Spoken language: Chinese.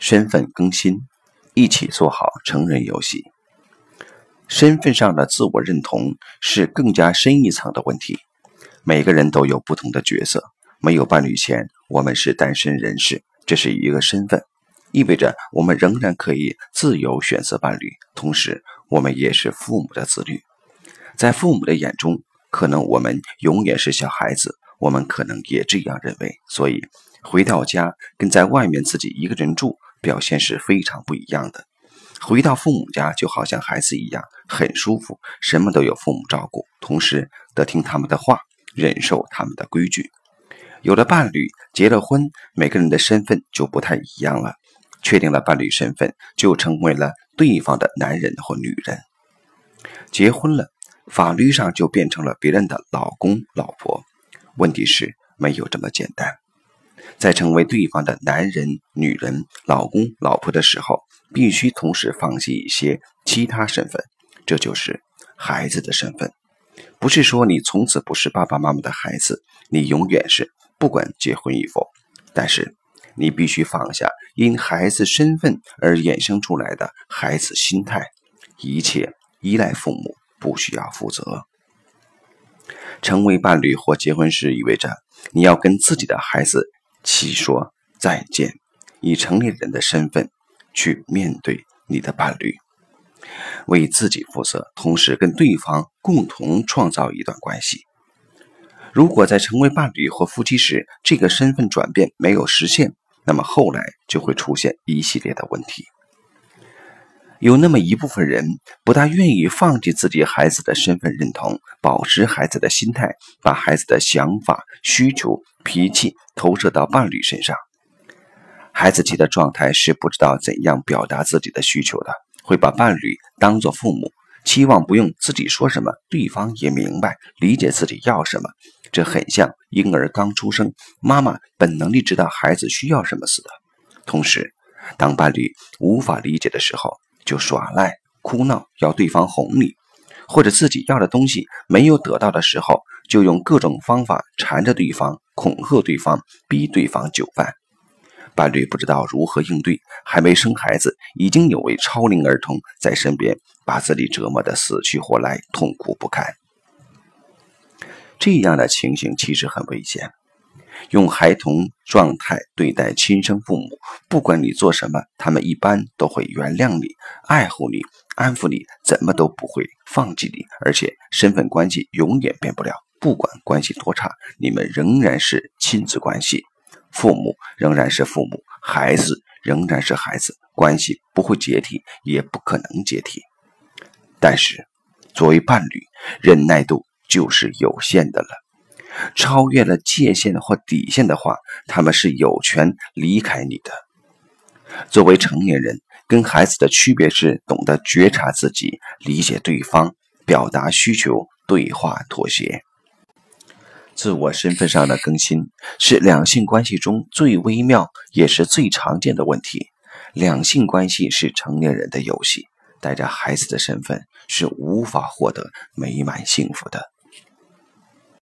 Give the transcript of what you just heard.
身份更新，一起做好成人游戏。身份上的自我认同是更加深一层的问题。每个人都有不同的角色。没有伴侣前，我们是单身人士，这是一个身份，意味着我们仍然可以自由选择伴侣。同时，我们也是父母的子女，在父母的眼中，可能我们永远是小孩子，我们可能也这样认为。所以，回到家跟在外面自己一个人住，表现是非常不一样的。回到父母家，就好像孩子一样，很舒服，什么都有父母照顾，同时得听他们的话，忍受他们的规矩。有了伴侣，结了婚，每个人的身份就不太一样了。确定了伴侣身份，就成为了对方的男人或女人。结婚了，法律上就变成了别人的老公、老婆。问题是没有这么简单。在成为对方的男人、女人、老公、老婆的时候，必须同时放弃一些其他身份，这就是孩子的身份。不是说你从此不是爸爸妈妈的孩子，你永远是，不管结婚与否。但是你必须放下因孩子身份而衍生出来的孩子心态，一切依赖父母，不需要负责。成为伴侣或结婚时，意味着你要跟自己的孩子起说再见，以成年人的身份去面对你的伴侣，为自己负责，同时跟对方共同创造一段关系。如果在成为伴侣或夫妻时，这个身份转变没有实现，那么后来就会出现一系列的问题。有那么一部分人不大愿意放弃自己孩子的身份认同，保持孩子的心态，把孩子的想法、需求、脾气投射到伴侣身上。孩子期的状态是不知道怎样表达自己的需求的，会把伴侣当作父母，期望不用自己说什么，对方也明白理解自己要什么。这很像婴儿刚出生，妈妈本能地知道孩子需要什么似的。同时，当伴侣无法理解的时候，就耍赖、哭闹，要对方哄你；或者自己要的东西没有得到的时候，就用各种方法缠着对方、恐吓对方、逼对方就范。伴侣不知道如何应对，还没生孩子，已经有位超龄儿童在身边，把自己折磨得死去活来，痛苦不堪。这样的情形其实很危险。用孩童状态对待亲生父母，不管你做什么，他们一般都会原谅你、爱护你、安抚你，怎么都不会放弃你。而且身份关系永远变不了，不管关系多差，你们仍然是亲子关系，父母仍然是父母，孩子仍然是孩子，关系不会解体，也不可能解体。但是，作为伴侣，忍耐度就是有限的了。超越了界限或底线的话，他们是有权离开你的。作为成年人，跟孩子的区别是懂得觉察自己、理解对方、表达需求、对话妥协。自我身份上的更新是两性关系中最微妙也是最常见的问题。两性关系是成年人的游戏，带着孩子的身份是无法获得美满幸福的。